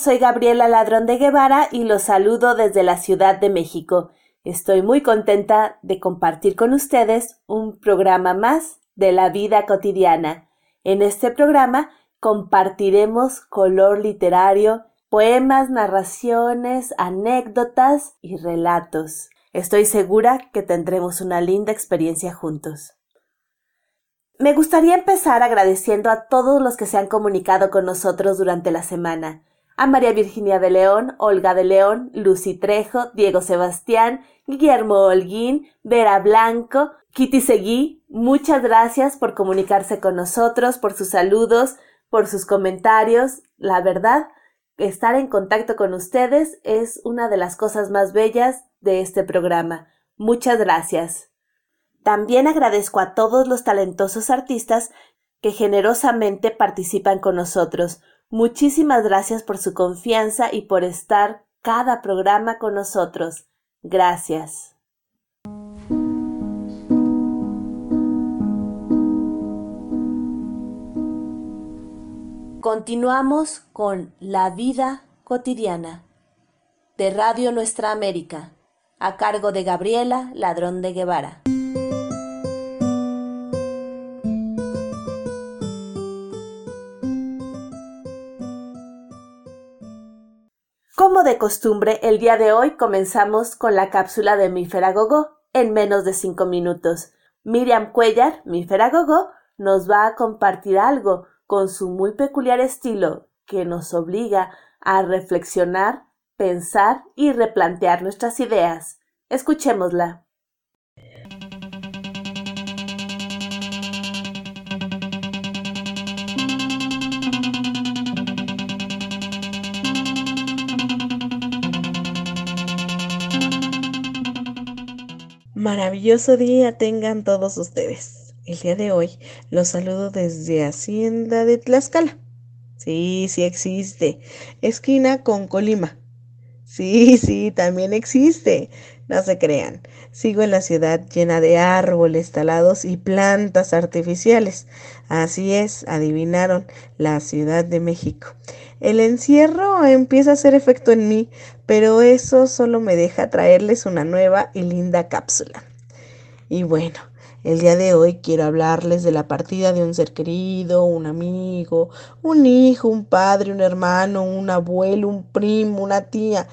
Soy Gabriela Ladrón de Guevara y los saludo desde la Ciudad de México. Estoy muy contenta de compartir con ustedes un programa más de la vida cotidiana. En este programa compartiremos color literario, poemas, narraciones, anécdotas y relatos. Estoy segura que tendremos una linda experiencia juntos. Me gustaría empezar agradeciendo a todos los que se han comunicado con nosotros durante la semana. A María Virginia de León, Olga de León, Lucy Trejo, Diego Sebastián, Guillermo Holguín, Vera Blanco, Kitty Seguí, muchas gracias por comunicarse con nosotros, por sus saludos, por sus comentarios. La verdad, estar en contacto con ustedes es una de las cosas más bellas de este programa. Muchas gracias. También agradezco a todos los talentosos artistas que generosamente participan con nosotros. Muchísimas gracias por su confianza y por estar cada programa con nosotros. Gracias. Continuamos con La vida cotidiana de Radio Nuestra América, a cargo de Gabriela Ladrón de Guevara. Como de costumbre, el día de hoy comenzamos con la cápsula de Mi Feragogo en menos de cinco minutos. Miriam Cuellar, Mi Feragogo, nos va a compartir algo con su muy peculiar estilo que nos obliga a reflexionar, pensar y replantear nuestras ideas. Escuchémosla. Maravilloso día tengan todos ustedes. El día de hoy los saludo desde Hacienda de Tlaxcala. Sí, sí existe. Esquina con Colima. Sí, sí, también existe. No se crean. Sigo en la ciudad llena de árboles talados y plantas artificiales. Así es, adivinaron, la Ciudad de México. El encierro empieza a hacer efecto en mí, pero eso solo me deja traerles una nueva y linda cápsula. Y bueno, el día de hoy quiero hablarles de la partida de un ser querido, un amigo, un hijo, un padre, un hermano, un abuelo, un primo, una tía.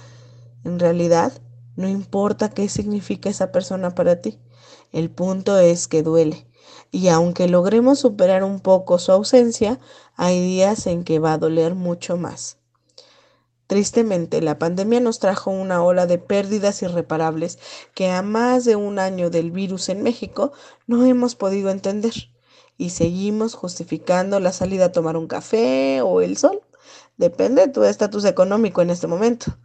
En realidad, no importa qué significa esa persona para ti. El punto es que duele. Y aunque logremos superar un poco su ausencia, hay días en que va a doler mucho más. Tristemente, la pandemia nos trajo una ola de pérdidas irreparables que a más de un año del virus en México no hemos podido entender y seguimos justificando la salida a tomar un café o el sol. Depende de tu estatus económico en este momento.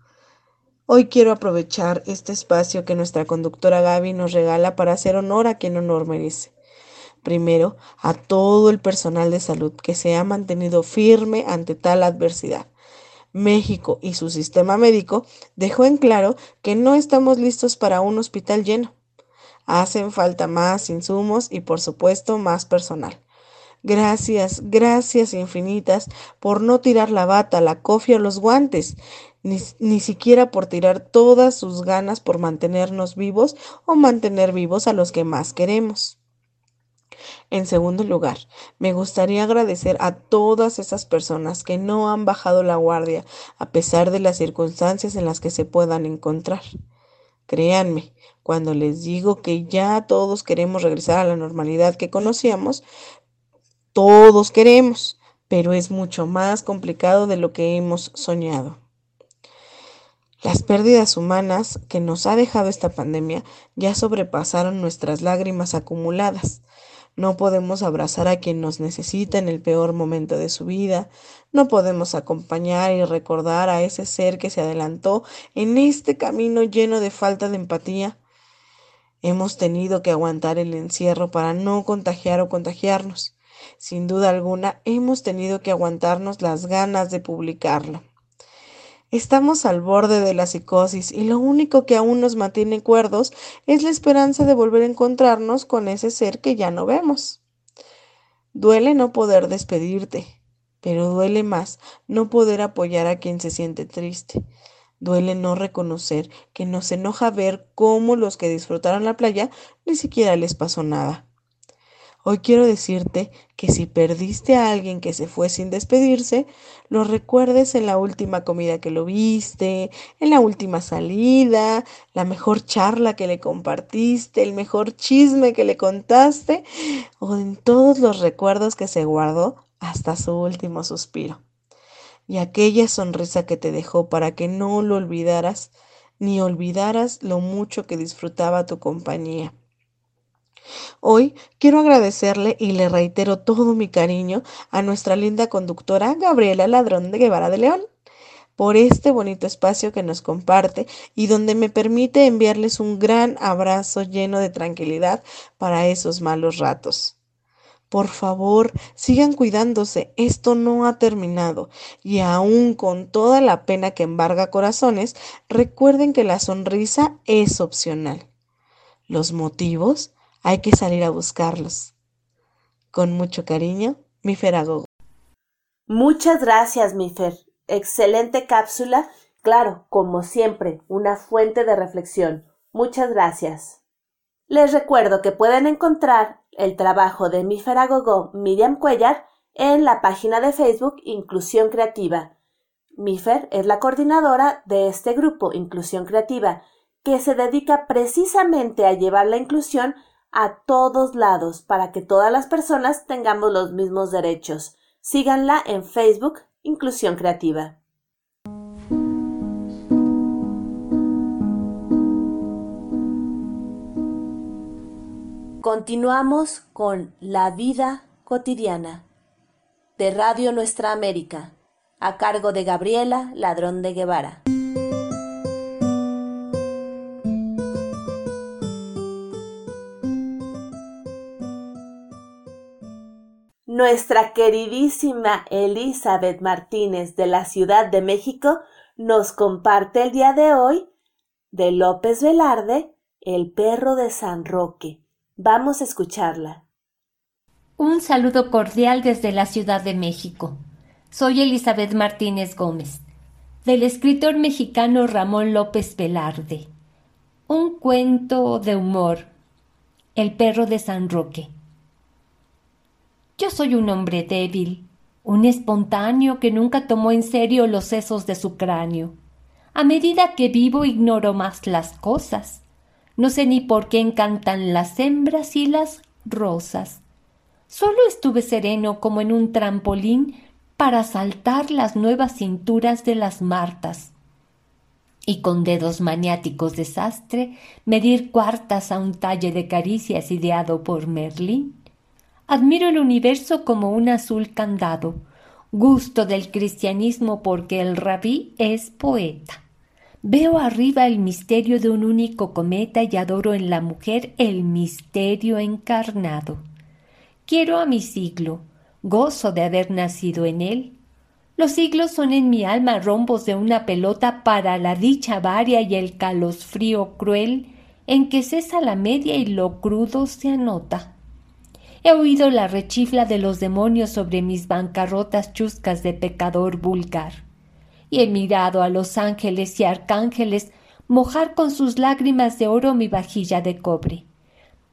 Hoy quiero aprovechar este espacio que nuestra conductora Gaby nos regala para hacer honor a quien honor merece. Primero, a todo el personal de salud que se ha mantenido firme ante tal adversidad. México y su sistema médico dejó en claro que no estamos listos para un hospital lleno. Hacen falta más insumos y por supuesto más personal. Gracias, gracias infinitas por no tirar la bata, la cofia o los guantes, ni, ni, siquiera por tirar todas sus ganas por mantenernos vivos o mantener vivos a los que más queremos. En segundo lugar, me gustaría agradecer a todas esas personas que no han bajado la guardia a pesar de las circunstancias en las que se puedan encontrar. Créanme, cuando les digo que ya todos queremos regresar a la normalidad que conocíamos, todos queremos, pero es mucho más complicado de lo que hemos soñado. Las pérdidas humanas que nos ha dejado esta pandemia ya sobrepasaron nuestras lágrimas acumuladas. No podemos abrazar a quien nos necesita en el peor momento de su vida. No podemos acompañar y recordar a ese ser que se adelantó en este camino lleno de falta de empatía. Hemos tenido que aguantar el encierro para no contagiar o contagiarnos. Sin duda alguna, hemos tenido que aguantarnos las ganas de publicarlo. Estamos al borde de la psicosis y lo único que aún nos mantiene cuerdos es la esperanza de volver a encontrarnos con ese ser que ya no vemos. Duele no poder despedirte. pero duele más no poder apoyar a quien se siente triste. Duele no reconocer que nos enoja ver cómo los que disfrutaron la playa ni siquiera les pasó nada. Hoy quiero decirte que si perdiste a alguien que se fue sin despedirse, lo recuerdes en la última comida que lo viste, en la última salida, la mejor charla que le compartiste, el mejor chisme que le contaste, o en todos los recuerdos que se guardó hasta su último suspiro. Y aquella sonrisa que te dejó para que no lo olvidaras, ni olvidaras lo mucho que disfrutaba tu compañía. Hoy quiero agradecerle y le reitero todo mi cariño a nuestra linda conductora Gabriela Ladrón de Guevara de León por este bonito espacio que nos comparte y donde me permite enviarles un gran abrazo lleno de tranquilidad para esos malos ratos. Por favor, sigan cuidándose, esto no ha terminado. Y aún con toda la pena que embarga corazones, recuerden que la sonrisa es opcional. Los motivos hay que salir a buscarlos. Con mucho cariño, mi Feragogo. Muchas gracias, Mifer. Excelente cápsula. Claro, como siempre, una fuente de reflexión. Muchas gracias. Les recuerdo que pueden encontrar el trabajo de mi Feragogo Miriam Cuellar en la página de Facebook Inclusión Creativa. Mifer es la coordinadora de este grupo Inclusión Creativa, que se dedica precisamente a llevar la inclusión a todos lados para que todas las personas tengamos los mismos derechos. Síganla en Facebook Inclusión Creativa. Continuamos con La vida cotidiana de Radio Nuestra América, a cargo de Gabriela Ladrón de Guevara. Nuestra queridísima Elizabeth Martínez de la Ciudad de México nos comparte el día de hoy de López Velarde, El perro de San Roque. Vamos a escucharla. Un saludo cordial desde la Ciudad de México. Soy Elizabeth Martínez Gómez, del escritor mexicano Ramón López Velarde. Un cuento de humor. El perro de San Roque. Yo soy un hombre débil, un espontáneo que nunca tomó en serio los sesos de su cráneo. A medida que vivo ignoro más las cosas. No sé ni por qué encantan las hembras y las rosas. Solo estuve sereno como en un trampolín para saltar las nuevas cinturas de las martas y con dedos maniáticos de sastre medir cuartas a un talle de caricias ideado por Merlín. Admiro el universo como un azul candado. Gusto del cristianismo porque el rabí es poeta. Veo arriba el misterio de un único cometa y adoro en la mujer el misterio encarnado. Quiero a mi siglo, gozo de haber nacido en él. Los siglos son en mi alma rombos de una pelota para la dicha varia y el calosfrío cruel en que cesa la media y lo crudo se anota. He oído la rechifla de los demonios sobre mis bancarrotas chuscas de pecador vulgar. Y he mirado a los ángeles y arcángeles mojar con sus lágrimas de oro mi vajilla de cobre.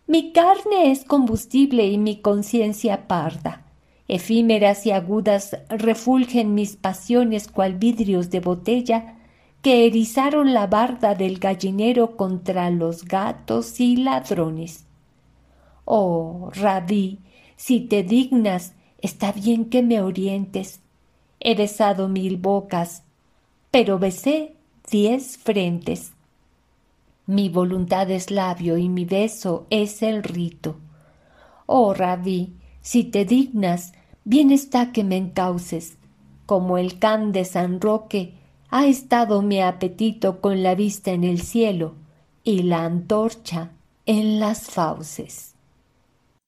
Mi carne es combustible y mi conciencia parda. Efímeras y agudas refulgen mis pasiones cual vidrios de botella que erizaron la barda del gallinero contra los gatos y ladrones. Oh, Rabí, si te dignas, está bien que me orientes. He besado mil bocas, pero besé diez frentes. Mi voluntad es labio y mi beso es el rito. Oh, Rabí, si te dignas, bien está que me encauces. Como el can de San Roque, ha estado mi apetito con la vista en el cielo y la antorcha en las fauces.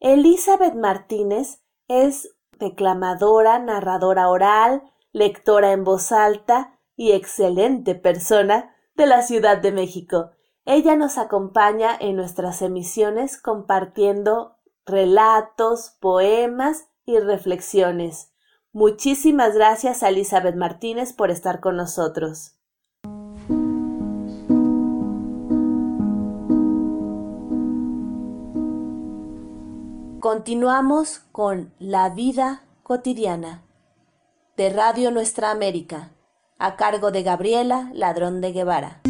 Elizabeth Martínez es declamadora, narradora oral, lectora en voz alta y excelente persona de la Ciudad de México. Ella nos acompaña en nuestras emisiones compartiendo relatos, poemas y reflexiones. Muchísimas gracias a Elizabeth Martínez por estar con nosotros. Continuamos con La vida cotidiana de Radio Nuestra América, a cargo de Gabriela Ladrón de Guevara.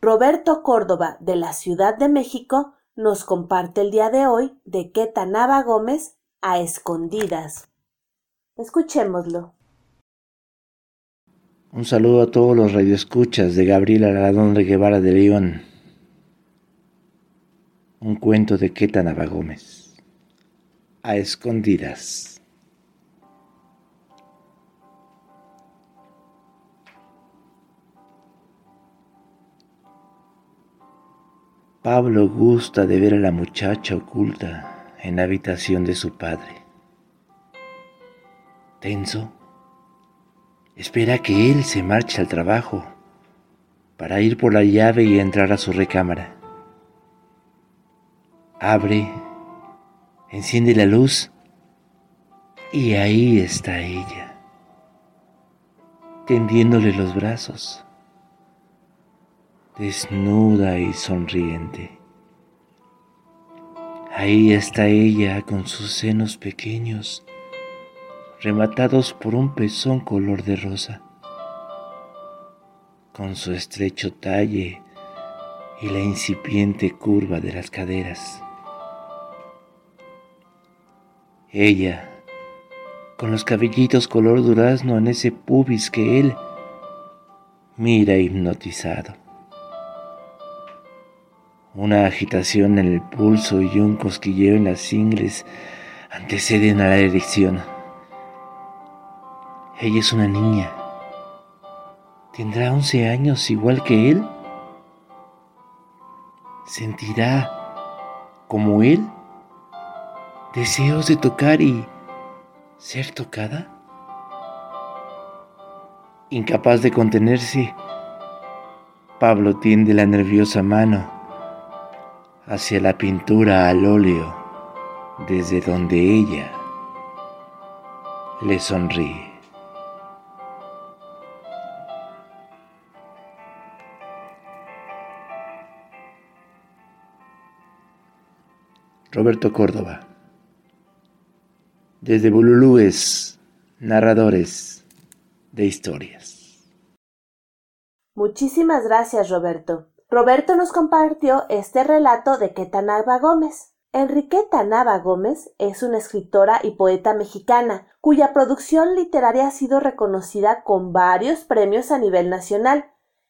Roberto Córdoba, de la Ciudad de México, nos comparte el día de hoy de Quetanaba Gómez a escondidas. Escuchémoslo. Un saludo a todos los radioescuchas de Gabriela Ladrón de Guevara de León. Un cuento de Quetanaba Gómez. A escondidas. Pablo gusta de ver a la muchacha oculta en la habitación de su padre. Tenso, espera que él se marche al trabajo para ir por la llave y entrar a su recámara. Abre, enciende la luz y ahí está ella, tendiéndole los brazos desnuda y sonriente. Ahí está ella con sus senos pequeños, rematados por un pezón color de rosa, con su estrecho talle y la incipiente curva de las caderas. Ella, con los cabellitos color durazno en ese pubis que él mira hipnotizado una agitación en el pulso y un cosquilleo en las ingles anteceden a la erección. Ella es una niña. ¿Tendrá once años igual que él? ¿Sentirá, como él, deseos de tocar y ser tocada? Incapaz de contenerse, Pablo tiende la nerviosa mano hacia la pintura al óleo desde donde ella le sonríe. Roberto Córdoba. Desde Bululúes, narradores de historias. Muchísimas gracias, Roberto. Roberto nos compartió este relato de Quetanaba Gómez. Enriqueta Nava Gómez es una escritora y poeta mexicana, cuya producción literaria ha sido reconocida con varios premios a nivel nacional,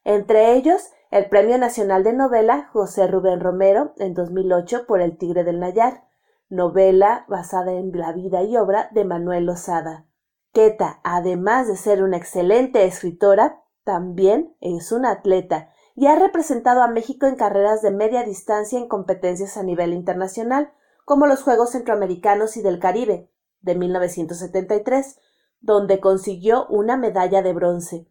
entre ellos el Premio Nacional de Novela José Rubén Romero en 2008 por El Tigre del Nayar, novela basada en la vida y obra de Manuel Lozada. Queta, además de ser una excelente escritora, también es una atleta y ha representado a México en carreras de media distancia en competencias a nivel internacional, como los Juegos Centroamericanos y del Caribe de 1973, donde consiguió una medalla de bronce.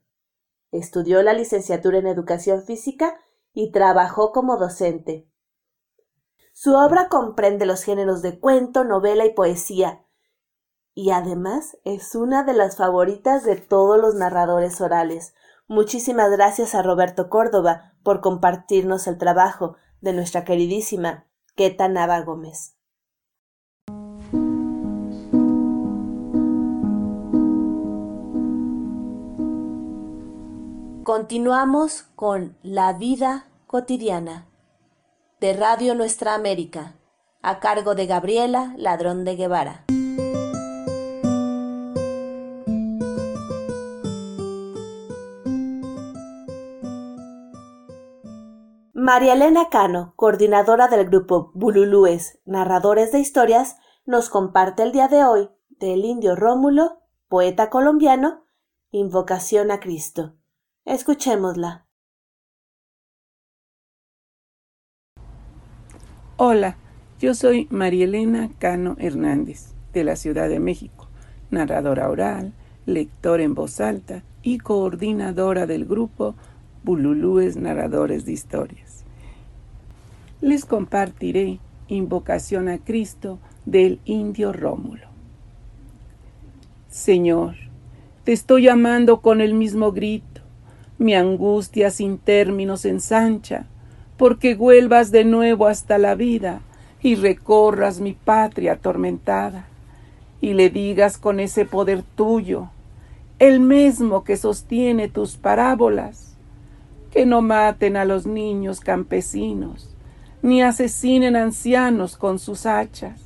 Estudió la licenciatura en Educación Física y trabajó como docente. Su obra comprende los géneros de cuento, novela y poesía, y además es una de las favoritas de todos los narradores orales, Muchísimas gracias a Roberto Córdoba por compartirnos el trabajo de nuestra queridísima Queta Nava Gómez. Continuamos con La vida cotidiana de Radio Nuestra América, a cargo de Gabriela Ladrón de Guevara. María Elena Cano, coordinadora del grupo Bululúes, narradores de historias, nos comparte el día de hoy del indio Rómulo, poeta colombiano, Invocación a Cristo. Escuchémosla. Hola, yo soy María Elena Cano Hernández, de la Ciudad de México, narradora oral, lectora en voz alta y coordinadora del grupo Bululúes Narradores de Historias. les compartiré Invocación a Cristo del indio Rómulo. Señor, te estoy llamando con el mismo grito, mi angustia sin términos ensancha, porque vuelvas de nuevo hasta la vida y recorras mi patria atormentada, y le digas con ese poder tuyo, el mismo que sostiene tus parábolas, que no maten a los niños campesinos, ni asesinen ancianos con sus hachas,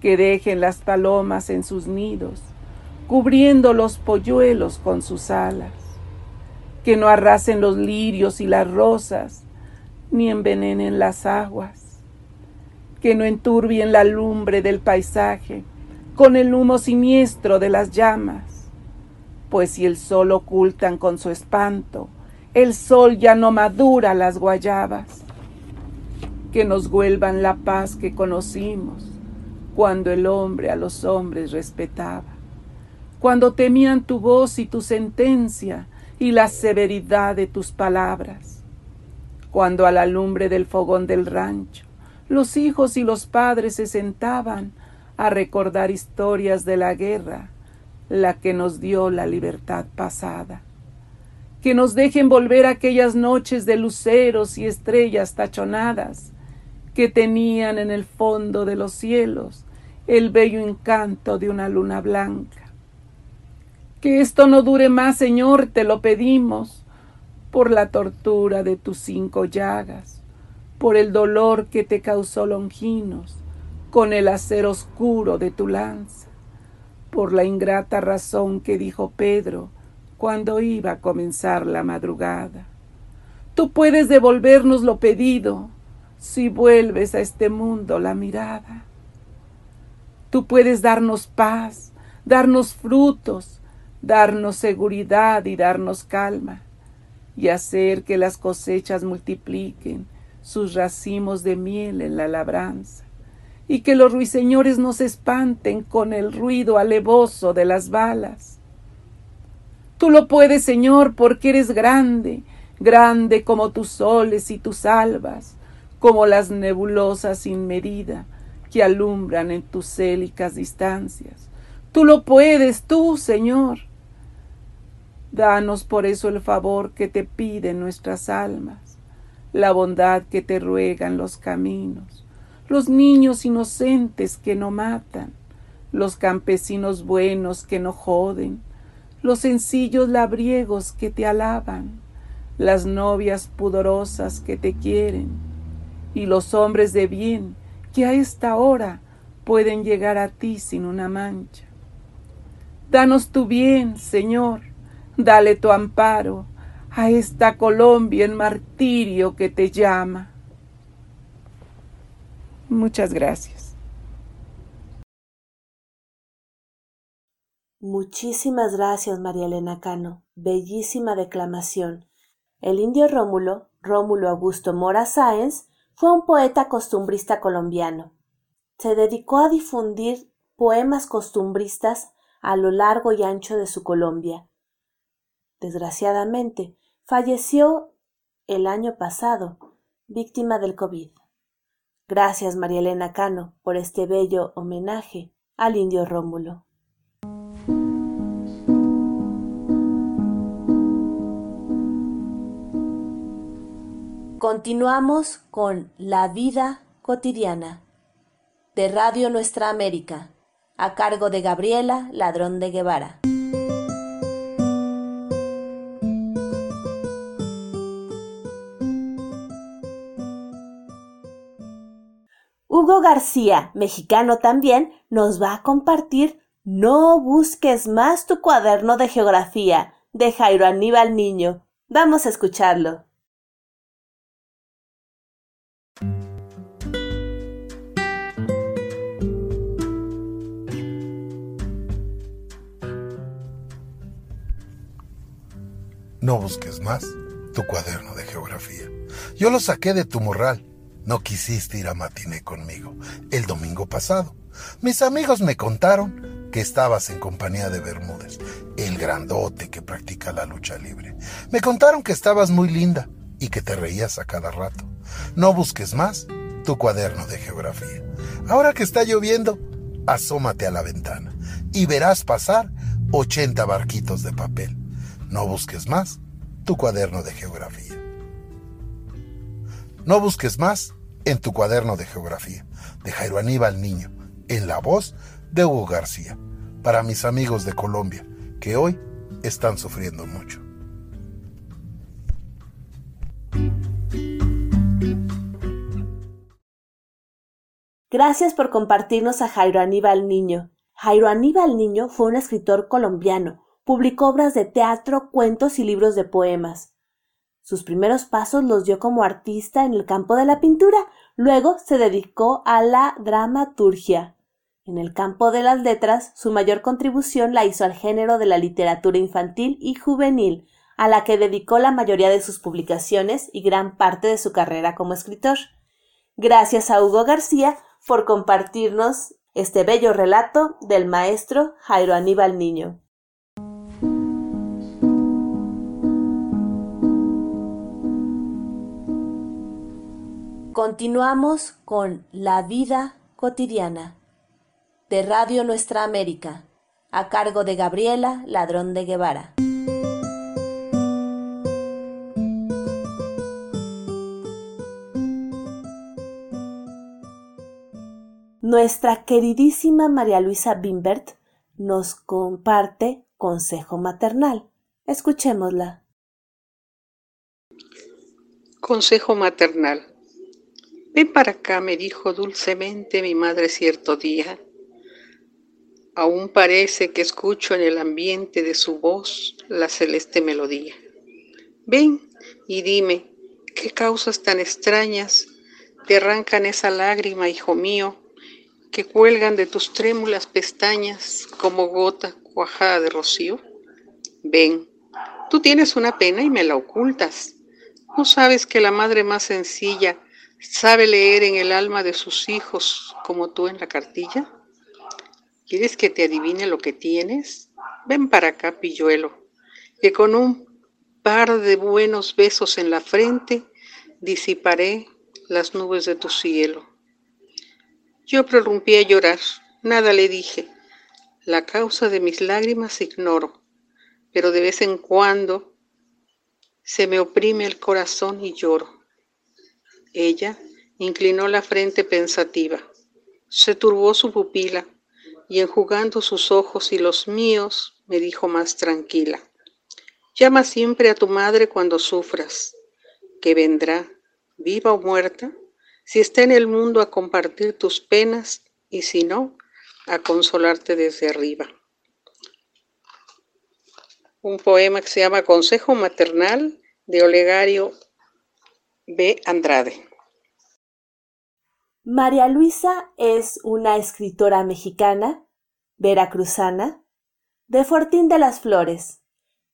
que dejen las palomas en sus nidos, cubriendo los polluelos con sus alas, que no arrasen los lirios y las rosas, ni envenenen las aguas, que no enturbien la lumbre del paisaje con el humo siniestro de las llamas, pues si el sol ocultan con su espanto, el sol ya no madura las guayabas. Que nos vuelvan la paz que conocimos cuando el hombre a los hombres respetaba, cuando temían tu voz y tu sentencia y la severidad de tus palabras, cuando a la lumbre del fogón del rancho los hijos y los padres se sentaban a recordar historias de la guerra, la que nos dio la libertad pasada. Que nos dejen volver aquellas noches de luceros y estrellas tachonadas, que tenían en el fondo de los cielos el bello encanto de una luna blanca. Que esto no dure más, Señor, te lo pedimos, por la tortura de tus cinco llagas, por el dolor que te causó Longinos, con el acero oscuro de tu lanza, por la ingrata razón que dijo Pedro cuando iba a comenzar la madrugada. Tú puedes devolvernos lo pedido, si vuelves a este mundo la mirada. Tú puedes darnos paz, darnos frutos, darnos seguridad y darnos calma, y hacer que las cosechas multipliquen sus racimos de miel en la labranza, y que los ruiseñores nos espanten con el ruido alevoso de las balas. Tú lo puedes, Señor, porque eres grande, grande como tus soles y tus albas, como las nebulosas sin medida que alumbran en tus célicas distancias. Tú lo puedes, tú, Señor. Danos por eso el favor que te piden nuestras almas, la bondad que te ruegan los caminos, los niños inocentes que no matan, los campesinos buenos que no joden, los sencillos labriegos que te alaban, las novias pudorosas que te quieren, y los hombres de bien que a esta hora pueden llegar a ti sin una mancha. Danos tu bien, Señor, dale tu amparo a esta Colombia en martirio que te llama. Muchas gracias. Muchísimas gracias, María Elena Cano. Bellísima declamación. El indio Rómulo, Rómulo Augusto Mora Sáenz, fue un poeta costumbrista colombiano. Se dedicó a difundir poemas costumbristas a lo largo y ancho de su Colombia. Desgraciadamente, falleció el año pasado, víctima del COVID. Gracias, María Elena Cano, por este bello homenaje al indio Rómulo. Continuamos con La vida cotidiana de Radio Nuestra América, a cargo de Gabriela Ladrón de Guevara. García, mexicano también, nos va a compartir No busques más tu cuaderno de geografía de Jairo Aníbal Niño. Vamos a escucharlo. No busques más tu cuaderno de geografía. Yo lo saqué de tu morral. No quisiste ir a matiné conmigo el domingo pasado. Mis amigos me contaron que estabas en compañía de Bermúdez, el grandote que practica la lucha libre. Me contaron que estabas muy linda y que te reías a cada rato. No busques más tu cuaderno de geografía. Ahora que está lloviendo, asómate a la ventana y verás pasar 80 barquitos de papel. No busques más tu cuaderno de geografía. No busques más en tu cuaderno de geografía de Jairo Aníbal Niño, en la voz de Hugo García, para mis amigos de Colombia, que hoy están sufriendo mucho. Gracias por compartirnos a Jairo Aníbal Niño. Jairo Aníbal Niño fue un escritor colombiano. Publicó obras de teatro, cuentos y libros de poemas. Sus primeros pasos los dio como artista en el campo de la pintura, luego se dedicó a la dramaturgia. En el campo de las letras, su mayor contribución la hizo al género de la literatura infantil y juvenil, a la que dedicó la mayoría de sus publicaciones y gran parte de su carrera como escritor. Gracias a Hugo García por compartirnos este bello relato del maestro Jairo Aníbal Niño. Continuamos con La vida cotidiana de Radio Nuestra América, a cargo de Gabriela Ladrón de Guevara. Nuestra queridísima María Luisa Bimbert nos comparte consejo maternal. Escuchémosla. Consejo maternal. Ven para acá, me dijo dulcemente mi madre cierto día. Aún parece que escucho en el ambiente de su voz la celeste melodía. Ven y dime, ¿qué causas tan extrañas te arrancan esa lágrima, hijo mío, que cuelgan de tus trémulas pestañas como gota cuajada de rocío? Ven, tú tienes una pena y me la ocultas. ¿No sabes que la madre más sencilla sabe leer en el alma de sus hijos como tú en la cartilla? ¿Quieres que te adivine lo que tienes? Ven para acá, pilluelo, que con un par de buenos besos en la frente disiparé las nubes de tu cielo. Yo prorrumpí a llorar, nada le dije. La causa de mis lágrimas ignoro, pero de vez en cuando se me oprime el corazón y lloro. Ella inclinó la frente pensativa, se turbó su pupila y enjugando sus ojos y los míos me dijo más tranquila, llama siempre a tu madre cuando sufras, que vendrá, viva o muerta, si está en el mundo a compartir tus penas y si no, a consolarte desde arriba. Un poema que se llama Consejo Maternal de Olegario B. Andrade. María Luisa es una escritora mexicana, veracruzana, de Fortín de las Flores.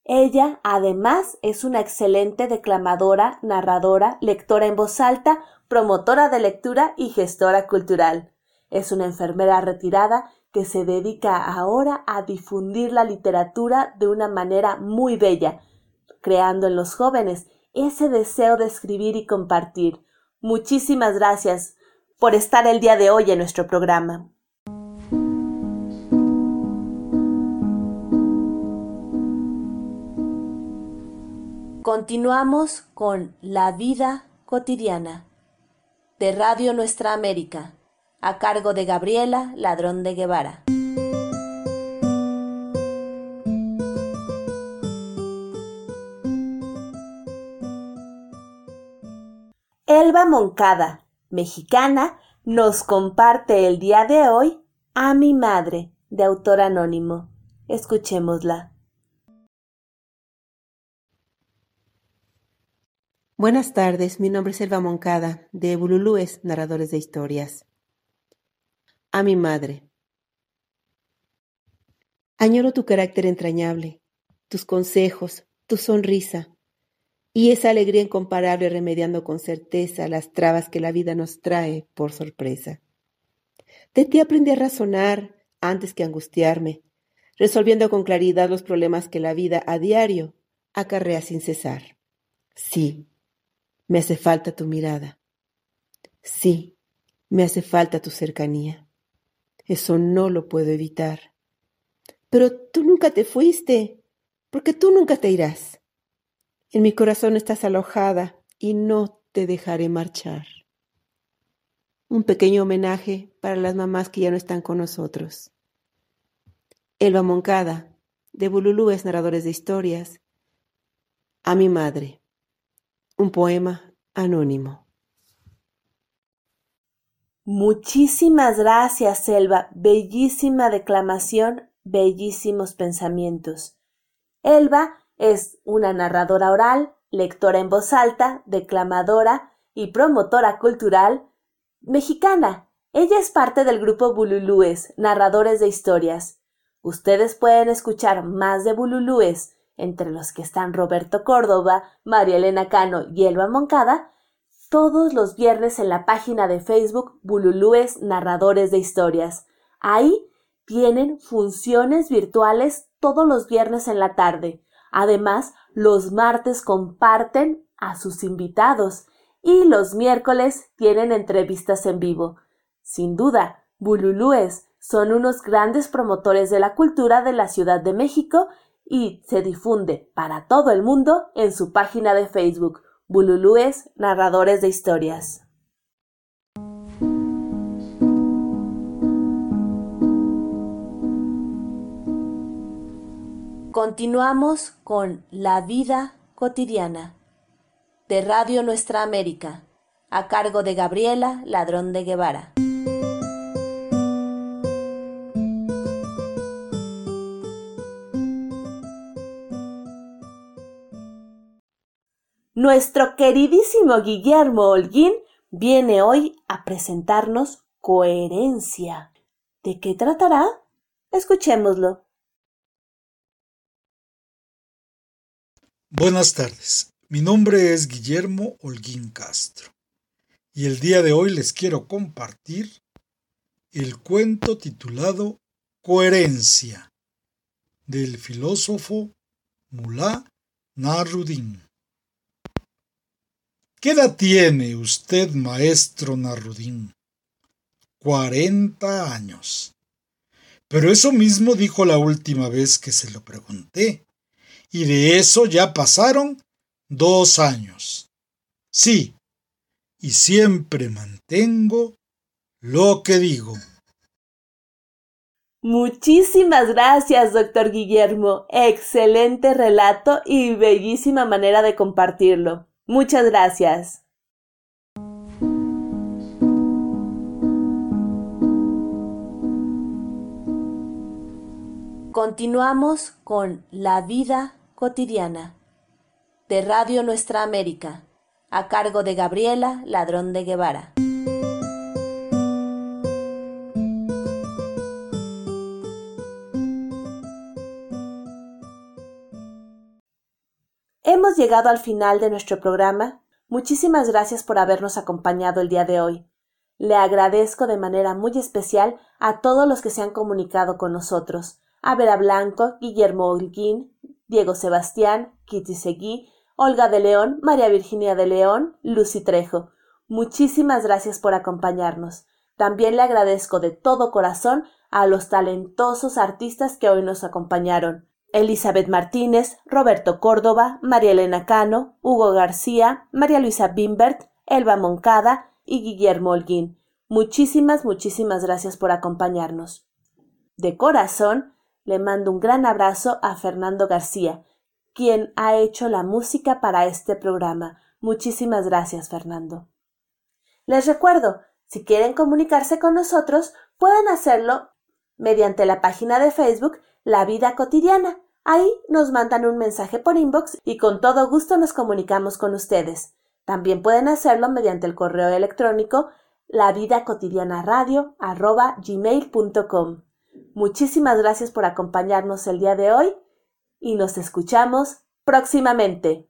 Ella, además, es una excelente declamadora, narradora, lectora en voz alta, promotora de lectura y gestora cultural. Es una enfermera retirada que se dedica ahora a difundir la literatura de una manera muy bella, creando en los jóvenes ese deseo de escribir y compartir. Muchísimas gracias por estar el día de hoy en nuestro programa. Continuamos con La vida cotidiana de Radio Nuestra América, a cargo de Gabriela Ladrón de Guevara. Elba Moncada, mexicana, nos comparte el día de hoy a mi madre, de autor anónimo. Escuchémosla. Buenas tardes, mi nombre es Elba Moncada, de Bululúes, Narradores de Historias. A mi madre. Añoro tu carácter entrañable, tus consejos, tu sonrisa, y esa alegría incomparable remediando con certeza las trabas que la vida nos trae por sorpresa. De ti aprendí a razonar antes que angustiarme, resolviendo con claridad los problemas que la vida a diario acarrea sin cesar. Sí, me hace falta tu mirada, Sí, me hace falta tu cercanía. Eso no lo puedo evitar. Pero tú nunca te fuiste, porque tú nunca te irás. En mi corazón estás alojada y no te dejaré marchar. Un pequeño homenaje para las mamás que ya no están con nosotros. Elba Moncada, de Bululúes Narradores de Historias, a mi madre. Un poema anónimo. Muchísimas gracias, Elba. Bellísima declamación, bellísimos pensamientos. Elba es una narradora oral, lectora en voz alta, declamadora y promotora cultural mexicana. Ella es parte del grupo Bululúes, narradores de historias. Ustedes pueden escuchar más de Bululúes, entre los que están Roberto Córdoba, María Elena Cano y Elba Moncada, todos los viernes en la página de Facebook Bululúes Narradores de Historias. Ahí tienen funciones virtuales todos los viernes en la tarde. Además, los martes comparten a sus invitados y los miércoles tienen entrevistas en vivo. Sin duda, Bululúes son unos grandes promotores de la cultura de la Ciudad de México y se difunde para todo el mundo en su página de Facebook, Bululúes Narradores de Historias. Continuamos con La vida cotidiana de Radio Nuestra América, a cargo de Gabriela Ladrón de Guevara. Nuestro queridísimo Guillermo Holguín viene hoy a presentarnos Coherencia. ¿De qué tratará? Escuchémoslo. Buenas tardes, mi nombre es Guillermo Holguín Castro y el día de hoy les quiero compartir el cuento titulado Coherencia del filósofo Mulá Narudín. ¿Qué edad tiene usted, maestro Narudín? Cuarenta años. Pero eso mismo dijo la última vez que se lo pregunté y de eso ya pasaron dos años. Sí, y siempre mantengo lo que digo. Muchísimas gracias, doctor Guillermo. Excelente relato y bellísima manera de compartirlo. Muchas gracias. Continuamos con La vida cotidiana de Radio Nuestra América, a cargo de Gabriela Ladrón de Guevara. Hemos llegado al final de nuestro programa. Muchísimas gracias por habernos acompañado el día de hoy. Le agradezco de manera muy especial a todos los que se han comunicado con nosotros, a Vera Blanco, Guillermo Holguín, Diego Sebastián, Kitty Seguí, Olga de León, María Virginia de León, Lucy Trejo. Muchísimas gracias por acompañarnos. También le agradezco de todo corazón a los talentosos artistas que hoy nos acompañaron. Elizabeth Martínez, Roberto Córdoba, María Elena Cano, Hugo García, María Luisa Bimbert, Elba Moncada y Guillermo Holguín. Muchísimas, muchísimas gracias por acompañarnos. De corazón, le mando un gran abrazo a Fernando García, quien ha hecho la música para este programa. Muchísimas gracias, Fernando. Les recuerdo, si quieren comunicarse con nosotros, pueden hacerlo mediante la página de Facebook La Vida Cotidiana. Ahí nos mandan un mensaje por inbox y con todo gusto nos comunicamos con ustedes. También pueden hacerlo mediante el correo electrónico lavidacotidianaradio.gmail.com. Muchísimas gracias por acompañarnos el día de hoy y nos escuchamos próximamente.